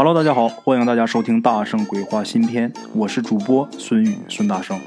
Hello，大家好，欢迎大家收听《大圣鬼话》新篇，我是主播孙宇孙大圣，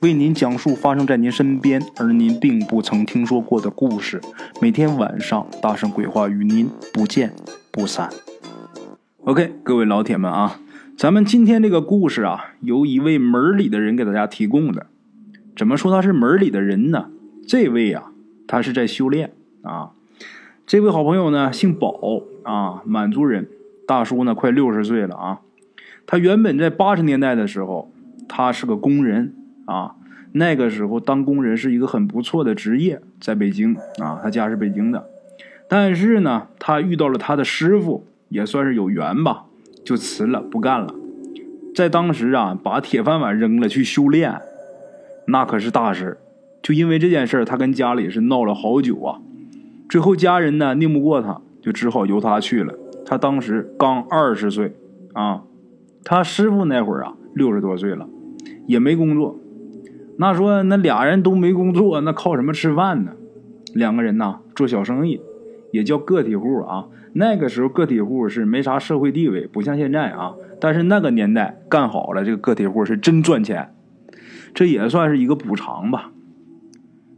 为您讲述发生在您身边而您并不曾听说过的故事。每天晚上，《大圣鬼话》与您不见不散。OK，各位老铁们啊，咱们今天这个故事啊，由一位门里的人给大家提供的。怎么说他是门里的人呢？这位啊，他是在修炼啊。这位好朋友呢，姓宝啊，满族人。大叔呢，快六十岁了啊。他原本在八十年代的时候，他是个工人啊。那个时候当工人是一个很不错的职业，在北京啊，他家是北京的。但是呢，他遇到了他的师傅，也算是有缘吧，就辞了，不干了。在当时啊，把铁饭碗扔了去修炼，那可是大事。就因为这件事他跟家里是闹了好久啊。最后家人呢，拧不过他，就只好由他去了。他当时刚二十岁，啊，他师傅那会儿啊六十多岁了，也没工作。那说那俩人都没工作，那靠什么吃饭呢？两个人呐做小生意，也叫个体户啊。那个时候个体户是没啥社会地位，不像现在啊。但是那个年代干好了，这个个体户是真赚钱，这也算是一个补偿吧。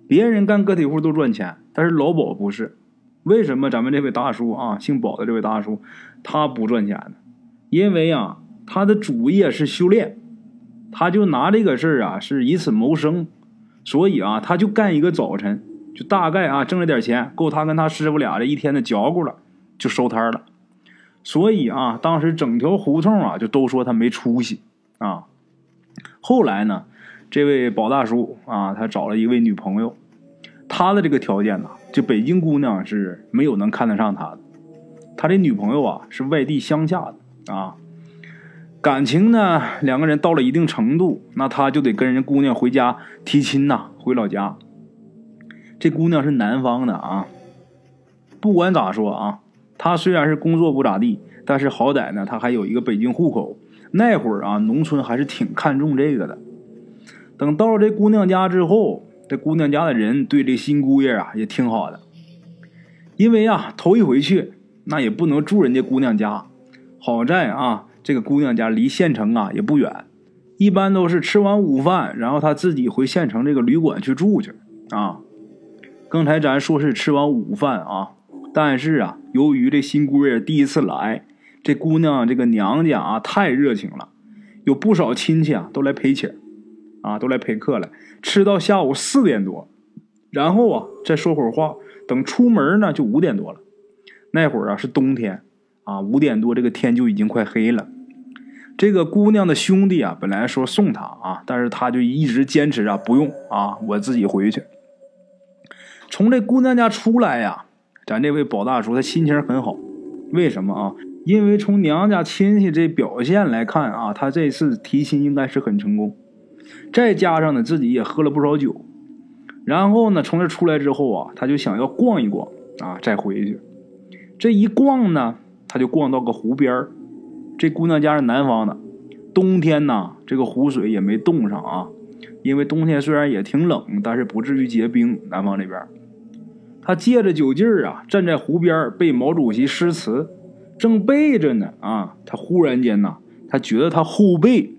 别人干个体户都赚钱，但是老鸨不是。为什么咱们这位大叔啊，姓宝的这位大叔，他不赚钱呢？因为啊，他的主业是修炼，他就拿这个事儿啊，是以此谋生，所以啊，他就干一个早晨，就大概啊挣了点钱，够他跟他师傅俩这一天的嚼咕了，就收摊了。所以啊，当时整条胡同啊，就都说他没出息啊。后来呢，这位宝大叔啊，他找了一位女朋友。他的这个条件呢，就北京姑娘是没有能看得上他的。他这女朋友啊是外地乡下的啊，感情呢两个人到了一定程度，那他就得跟人姑娘回家提亲呐，回老家。这姑娘是南方的啊，不管咋说啊，他虽然是工作不咋地，但是好歹呢他还有一个北京户口。那会儿啊，农村还是挺看重这个的。等到了这姑娘家之后。这姑娘家的人对这新姑爷啊也挺好的，因为啊头一回去，那也不能住人家姑娘家。好在啊这个姑娘家离县城啊也不远，一般都是吃完午饭，然后他自己回县城这个旅馆去住去啊。刚才咱说是吃完午饭啊，但是啊由于这新姑爷第一次来，这姑娘这个娘家啊太热情了，有不少亲戚啊都来陪请。啊，都来陪客了，吃到下午四点多，然后啊再说会儿话，等出门呢就五点多了。那会儿啊是冬天，啊五点多这个天就已经快黑了。这个姑娘的兄弟啊本来说送她啊，但是他就一直坚持啊不用啊，我自己回去。从这姑娘家出来呀，咱这位宝大叔他心情很好，为什么啊？因为从娘家亲戚这表现来看啊，他这次提亲应该是很成功。再加上呢，自己也喝了不少酒，然后呢，从这出来之后啊，他就想要逛一逛啊，再回去。这一逛呢，他就逛到个湖边这姑娘家是南方的，冬天呢，这个湖水也没冻上啊，因为冬天虽然也挺冷，但是不至于结冰。南方这边，他借着酒劲儿啊，站在湖边背毛主席诗词，正背着呢啊，他忽然间呢，他觉得他后背。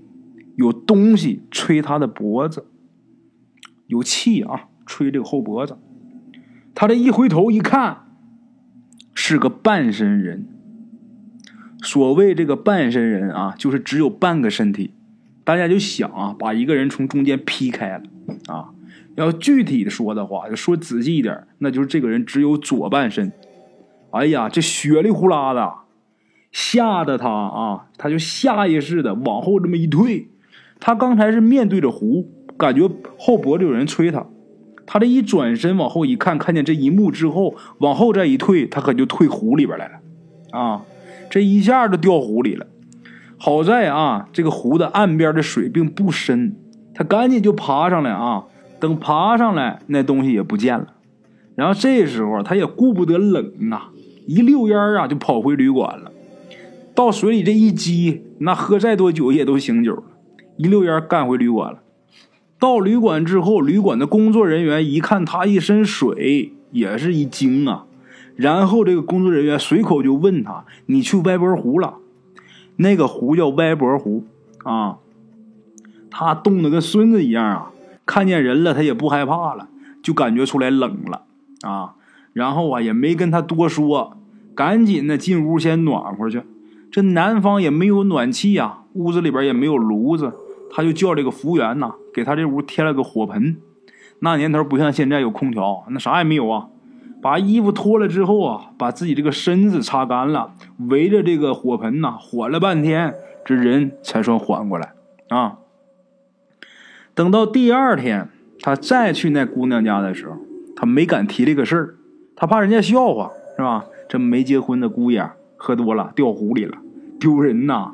有东西吹他的脖子，有气啊，吹这个后脖子。他这一回头一看，是个半身人。所谓这个半身人啊，就是只有半个身体。大家就想啊，把一个人从中间劈开了啊。要具体的说的话，说仔细一点，那就是这个人只有左半身。哎呀，这血里呼啦的，吓得他啊，他就下意识的往后这么一退。他刚才是面对着湖，感觉后脖子有人催他。他这一转身往后一看，看见这一幕之后，往后再一退，他可就退湖里边来了。啊，这一下就掉湖里了。好在啊，这个湖的岸边的水并不深，他赶紧就爬上来啊。等爬上来，那东西也不见了。然后这时候他也顾不得冷啊，一溜烟啊就跑回旅馆了。到水里这一激，那喝再多酒也都醒酒了。一溜烟干回旅馆了。到旅馆之后，旅馆的工作人员一看他一身水，也是一惊啊。然后这个工作人员随口就问他：“你去歪脖湖了？”那个湖叫歪脖湖啊。他冻得跟孙子一样啊，看见人了他也不害怕了，就感觉出来冷了啊。然后啊也没跟他多说，赶紧的进屋先暖和去。这南方也没有暖气呀，屋子里边也没有炉子，他就叫这个服务员呐，给他这屋添了个火盆。那年头不像现在有空调，那啥也没有啊。把衣服脱了之后啊，把自己这个身子擦干了，围着这个火盆呐，缓了半天，这人才算缓过来啊。等到第二天，他再去那姑娘家的时候，他没敢提这个事儿，他怕人家笑话，是吧？这没结婚的姑爷喝多了掉湖里了，丢人呐，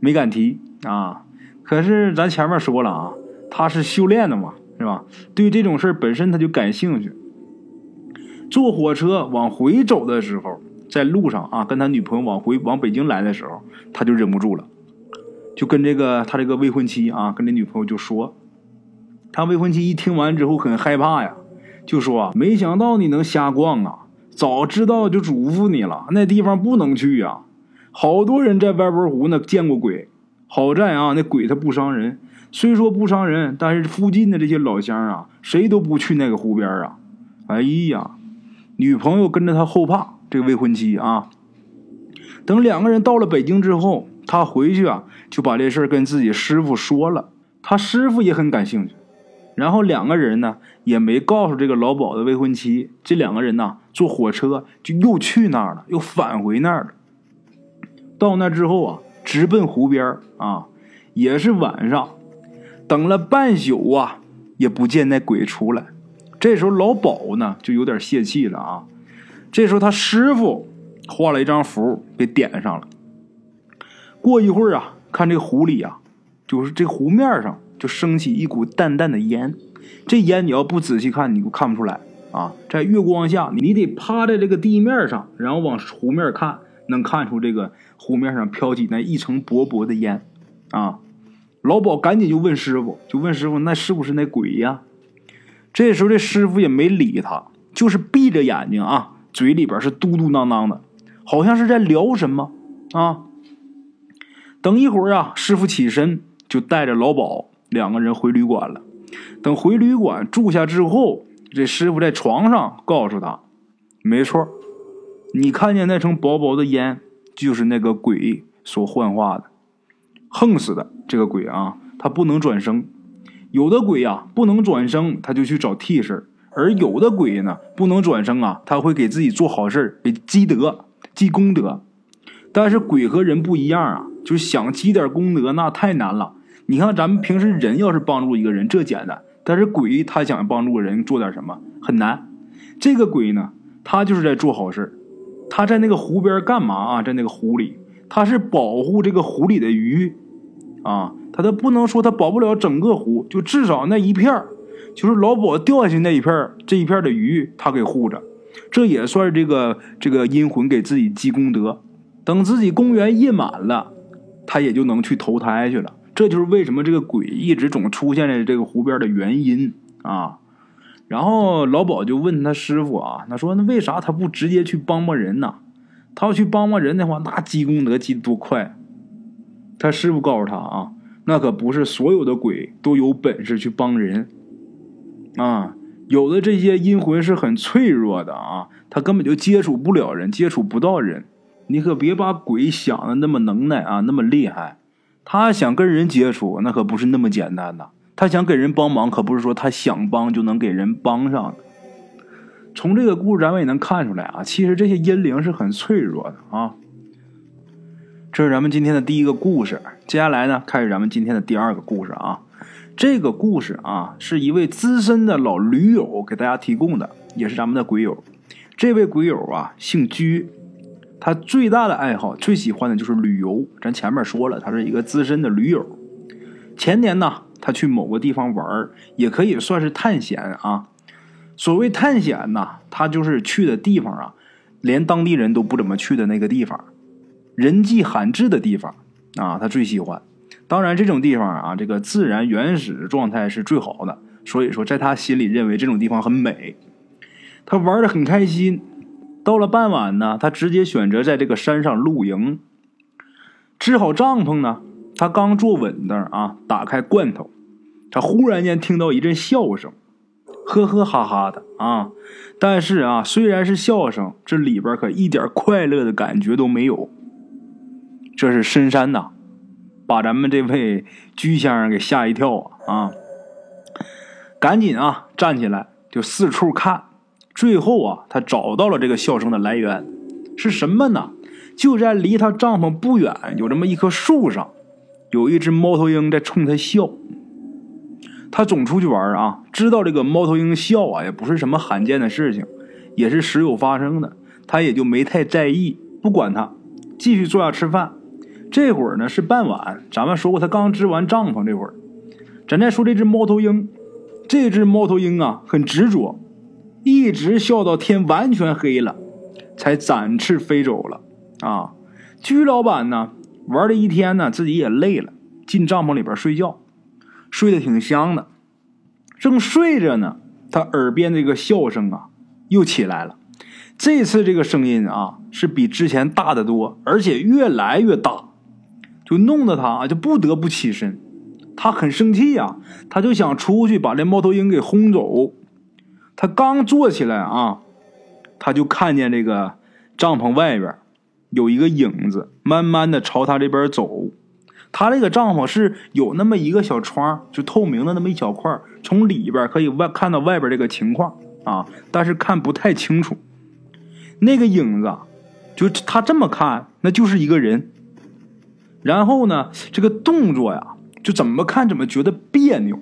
没敢提啊。可是咱前面说了啊，他是修炼的嘛，是吧？对这种事本身他就感兴趣。坐火车往回走的时候，在路上啊，跟他女朋友往回往北京来的时候，他就忍不住了，就跟这个他这个未婚妻啊，跟这女朋友就说，他未婚妻一听完之后很害怕呀，就说没想到你能瞎逛啊，早知道就嘱咐你了，那地方不能去呀，好多人在歪脖湖那见过鬼，好在啊，那鬼他不伤人，虽说不伤人，但是附近的这些老乡啊，谁都不去那个湖边啊，哎呀。女朋友跟着他后怕，这个未婚妻啊。等两个人到了北京之后，他回去啊，就把这事儿跟自己师傅说了。他师傅也很感兴趣，然后两个人呢也没告诉这个老鸨的未婚妻。这两个人呢坐火车就又去那儿了，又返回那儿了。到那之后啊，直奔湖边啊，也是晚上，等了半宿啊，也不见那鬼出来。这时候老鸨呢就有点泄气了啊。这时候他师傅画了一张符给点上了。过一会儿啊，看这湖里啊，就是这湖面上就升起一股淡淡的烟。这烟你要不仔细看，你都看不出来啊。在月光下，你得趴在这个地面上，然后往湖面看，能看出这个湖面上飘起那一层薄薄的烟啊。老鸨赶紧就问师傅，就问师傅，那是不是那鬼呀？这时候，这师傅也没理他，就是闭着眼睛啊，嘴里边是嘟嘟囔囔的，好像是在聊什么啊。等一会儿啊，师傅起身就带着老鸨两个人回旅馆了。等回旅馆住下之后，这师傅在床上告诉他：“没错，你看见那层薄薄的烟，就是那个鬼所幻化的。横死的这个鬼啊，他不能转生。”有的鬼呀不能转生，他就去找替身；而有的鬼呢不能转生啊，他会给自己做好事给积德、积功德。但是鬼和人不一样啊，就想积点功德那太难了。你看咱们平时人要是帮助一个人，这简单；但是鬼他想帮助人做点什么很难。这个鬼呢，他就是在做好事他在那个湖边干嘛啊？在那个湖里，他是保护这个湖里的鱼啊。他都不能说他保不了整个湖，就至少那一片就是老鸨掉下去那一片这一片的鱼他给护着，这也算是这个这个阴魂给自己积功德。等自己公元印满了，他也就能去投胎去了。这就是为什么这个鬼一直总出现在这个湖边的原因啊。然后老鸨就问他师傅啊，他说那为啥他不直接去帮帮人呢？他要去帮帮人的话，那积功德积多快？他师傅告诉他啊。那可不是所有的鬼都有本事去帮人，啊，有的这些阴魂是很脆弱的啊，他根本就接触不了人，接触不到人。你可别把鬼想的那么能耐啊，那么厉害。他想跟人接触，那可不是那么简单的。他想给人帮忙，可不是说他想帮就能给人帮上的。从这个故事咱们也能看出来啊，其实这些阴灵是很脆弱的啊。这是咱们今天的第一个故事，接下来呢，开始咱们今天的第二个故事啊。这个故事啊，是一位资深的老驴友给大家提供的，也是咱们的鬼友。这位鬼友啊，姓居，他最大的爱好、最喜欢的就是旅游。咱前面说了，他是一个资深的驴友。前年呢，他去某个地方玩也可以算是探险啊。所谓探险呢，他就是去的地方啊，连当地人都不怎么去的那个地方。人迹罕至的地方啊，他最喜欢。当然，这种地方啊，这个自然原始状态是最好的。所以说，在他心里认为这种地方很美。他玩的很开心。到了傍晚呢，他直接选择在这个山上露营。支好帐篷呢，他刚坐稳当啊，打开罐头，他忽然间听到一阵笑声，呵呵哈哈的啊。但是啊，虽然是笑声，这里边可一点快乐的感觉都没有。这是深山呐，把咱们这位居先生给吓一跳啊啊！赶紧啊，站起来就四处看，最后啊，他找到了这个笑声的来源是什么呢？就在离他帐篷不远，有这么一棵树上，有一只猫头鹰在冲他笑。他总出去玩啊，知道这个猫头鹰笑啊，也不是什么罕见的事情，也是时有发生的。他也就没太在意，不管他，继续坐下吃饭。这会儿呢是傍晚，咱们说过他刚支完帐篷，这会儿，咱再说这只猫头鹰。这只猫头鹰啊，很执着，一直笑到天完全黑了，才展翅飞走了。啊，居老板呢，玩了一天呢，自己也累了，进帐篷里边睡觉，睡得挺香的。正睡着呢，他耳边这个笑声啊，又起来了。这次这个声音啊，是比之前大得多，而且越来越大，就弄得他就不得不起身。他很生气呀，他就想出去把这猫头鹰给轰走。他刚坐起来啊，他就看见这个帐篷外边有一个影子，慢慢的朝他这边走。他这个帐篷是有那么一个小窗，就透明的那么一小块，从里边可以外看到外边这个情况啊，但是看不太清楚。那个影子，就他这么看，那就是一个人。然后呢，这个动作呀。就怎么看怎么觉得别扭。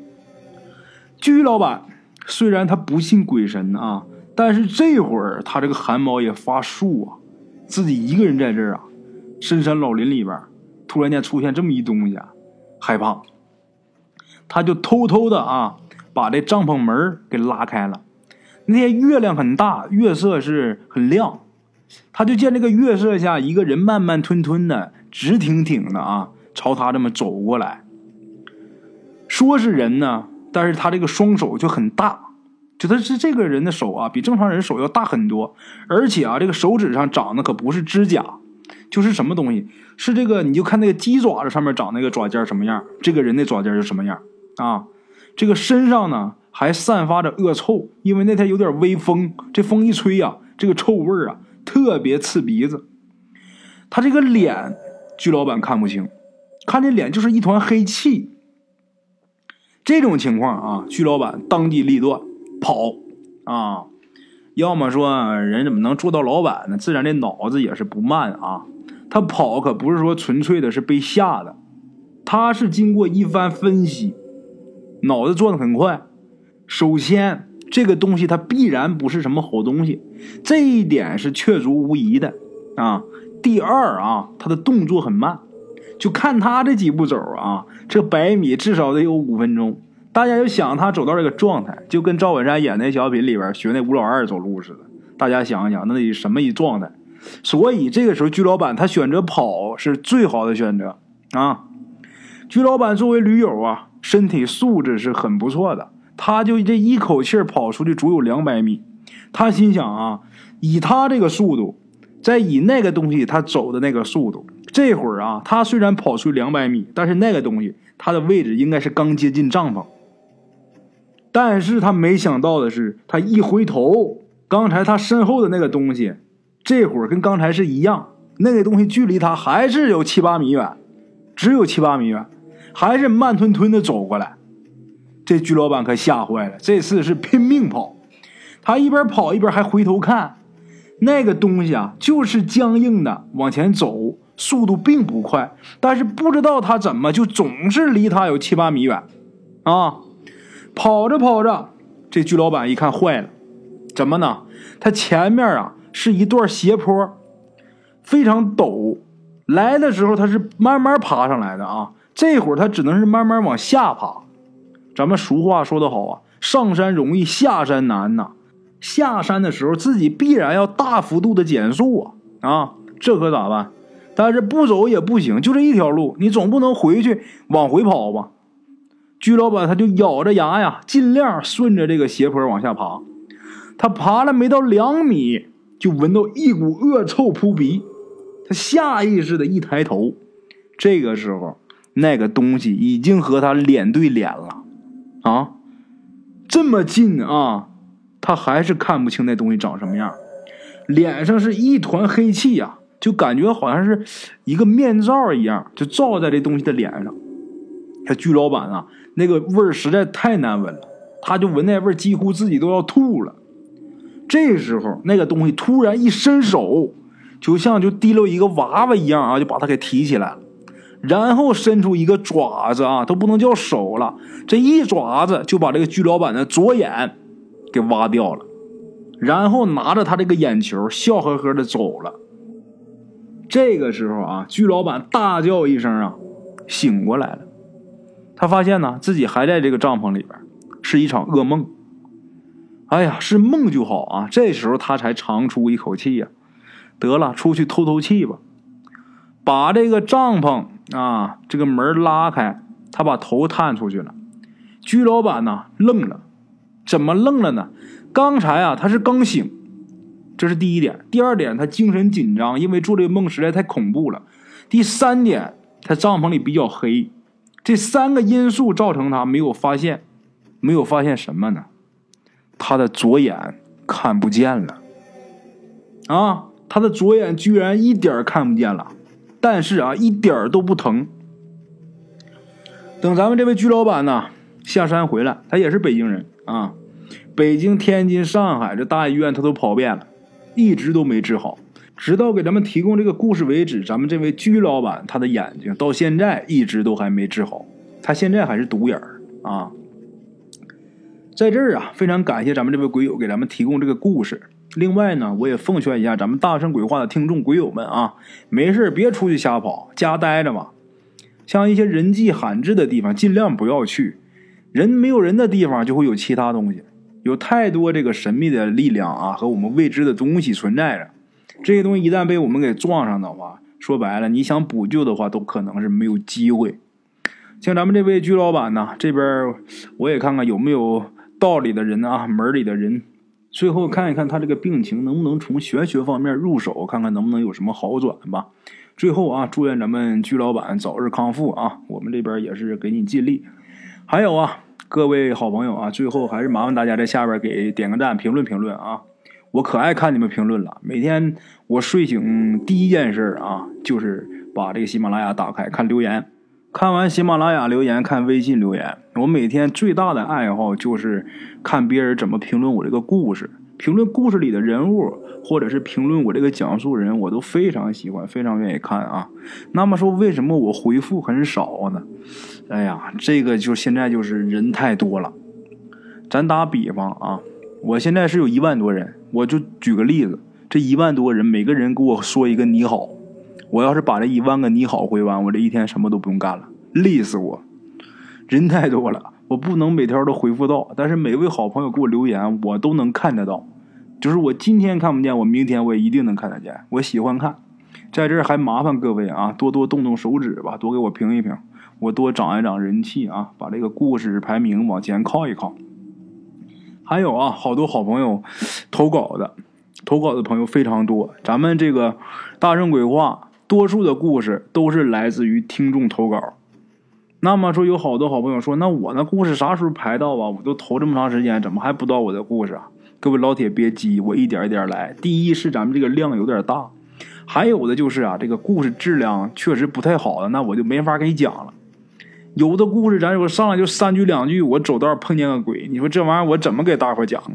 居老板虽然他不信鬼神啊，但是这会儿他这个汗毛也发竖啊，自己一个人在这儿啊，深山老林里边，突然间出现这么一东西，害怕。他就偷偷的啊，把这帐篷门给拉开了。那天月亮很大，月色是很亮，他就见这个月色下一个人慢慢吞吞的、直挺挺的啊，朝他这么走过来。说是人呢，但是他这个双手就很大，就他是这个人的手啊，比正常人手要大很多，而且啊，这个手指上长的可不是指甲，就是什么东西，是这个，你就看那个鸡爪子上面长那个爪尖什么样，这个人的爪尖就什么样啊。这个身上呢还散发着恶臭，因为那天有点微风，这风一吹呀，这个臭味啊特别刺鼻子。他这个脸，居老板看不清，看这脸就是一团黑气。这种情况啊，徐老板当机立断跑啊！要么说人怎么能做到老板呢？自然这脑子也是不慢啊。他跑可不是说纯粹的是被吓的，他是经过一番分析，脑子转的很快。首先，这个东西它必然不是什么好东西，这一点是确凿无疑的啊。第二啊，他的动作很慢。就看他这几步走啊，这百米至少得有五分钟。大家就想他走到这个状态，就跟赵本山演那小品里边学那吴老二走路似的。大家想一想，那得什么一状态？所以这个时候，居老板他选择跑是最好的选择啊。居老板作为驴友啊，身体素质是很不错的。他就这一口气跑出去足有两百米。他心想啊，以他这个速度，再以那个东西他走的那个速度。这会儿啊，他虽然跑出两百米，但是那个东西，他的位置应该是刚接近帐篷。但是他没想到的是，他一回头，刚才他身后的那个东西，这会儿跟刚才是一样，那个东西距离他还是有七八米远，只有七八米远，还是慢吞吞的走过来。这居老板可吓坏了，这次是拼命跑，他一边跑一边还回头看，那个东西啊，就是僵硬的往前走。速度并不快，但是不知道他怎么就总是离他有七八米远，啊，跑着跑着，这居老板一看坏了，怎么呢？他前面啊是一段斜坡，非常陡，来的时候他是慢慢爬上来的啊，这会儿他只能是慢慢往下爬。咱们俗话说得好啊，上山容易下山难呐，下山的时候自己必然要大幅度的减速啊，啊，这可咋办？但是不走也不行，就这一条路，你总不能回去往回跑吧？居老板他就咬着牙呀，尽量顺着这个斜坡往下爬。他爬了没到两米，就闻到一股恶臭扑鼻。他下意识的一抬头，这个时候，那个东西已经和他脸对脸了，啊，这么近啊，他还是看不清那东西长什么样，脸上是一团黑气呀，就感觉好像是一个面罩一样，就罩在这东西的脸上。他居老板啊，那个味儿实在太难闻了，他就闻那味儿，几乎自己都要吐了。这时候，那个东西突然一伸手，就像就提溜一个娃娃一样啊，就把他给提起来了，然后伸出一个爪子啊，都不能叫手了，这一爪子就把这个居老板的左眼给挖掉了，然后拿着他这个眼球，笑呵呵的走了。这个时候啊，居老板大叫一声啊，醒过来了，他发现呢自己还在这个帐篷里边，是一场噩梦。哎呀，是梦就好啊！这时候他才长出一口气呀。得了，出去透透气吧。把这个帐篷啊，这个门拉开，他把头探出去了。居老板呢，愣了。怎么愣了呢？刚才啊，他是刚醒，这是第一点。第二点，他精神紧张，因为做这个梦实在太恐怖了。第三点，他帐篷里比较黑。这三个因素造成他没有发现，没有发现什么呢？他的左眼看不见了，啊，他的左眼居然一点看不见了，但是啊，一点都不疼。等咱们这位居老板呢下山回来，他也是北京人啊，北京、天津、上海这大医院他都跑遍了，一直都没治好，直到给咱们提供这个故事为止，咱们这位居老板他的眼睛到现在一直都还没治好，他现在还是独眼儿啊。在这儿啊，非常感谢咱们这位鬼友给咱们提供这个故事。另外呢，我也奉劝一下咱们大圣鬼话的听众鬼友们啊，没事别出去瞎跑，家待着嘛。像一些人迹罕至的地方，尽量不要去。人没有人的地方，就会有其他东西，有太多这个神秘的力量啊和我们未知的东西存在着。这些东西一旦被我们给撞上的话，说白了，你想补救的话，都可能是没有机会。像咱们这位居老板呢，这边我也看看有没有。道里的人啊，门里的人，最后看一看他这个病情能不能从玄学方面入手，看看能不能有什么好转吧。最后啊，祝愿咱们居老板早日康复啊！我们这边也是给你尽力。还有啊，各位好朋友啊，最后还是麻烦大家在下边给点个赞，评论评论啊！我可爱看你们评论了。每天我睡醒第一件事啊，就是把这个喜马拉雅打开看留言。看完喜马拉雅留言，看微信留言，我每天最大的爱好就是看别人怎么评论我这个故事，评论故事里的人物，或者是评论我这个讲述人，我都非常喜欢，非常愿意看啊。那么说，为什么我回复很少呢？哎呀，这个就现在就是人太多了。咱打比方啊，我现在是有一万多人，我就举个例子，这一万多人，每个人给我说一个你好。我要是把这一万个你好回完，我这一天什么都不用干了，累死我！人太多了，我不能每条都回复到，但是每位好朋友给我留言，我都能看得到。就是我今天看不见，我明天我也一定能看得见。我喜欢看，在这儿还麻烦各位啊，多多动动手指吧，多给我评一评，我多涨一涨人气啊，把这个故事排名往前靠一靠。还有啊，好多好朋友投稿的，投稿的朋友非常多，咱们这个大圣鬼话。多数的故事都是来自于听众投稿。那么说，有好多好朋友说：“那我那故事啥时候排到啊？我都投这么长时间，怎么还不到我的故事啊？”各位老铁别急，我一点一点来。第一是咱们这个量有点大，还有的就是啊，这个故事质量确实不太好的，那我就没法给你讲了。有的故事咱说上来就三句两句，我走道碰见个鬼，你说这玩意儿我怎么给大伙讲啊？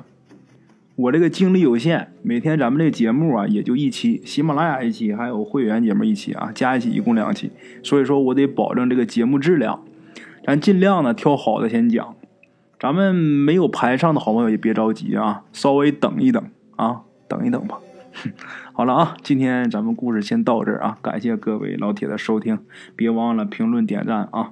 我这个精力有限，每天咱们这节目啊也就一期，喜马拉雅一期，还有会员节目一期啊，加一起一共两期，所以说我得保证这个节目质量，咱尽量呢挑好的先讲。咱们没有排上的好朋友也别着急啊，稍微等一等啊，等一等吧。好了啊，今天咱们故事先到这儿啊，感谢各位老铁的收听，别忘了评论点赞啊，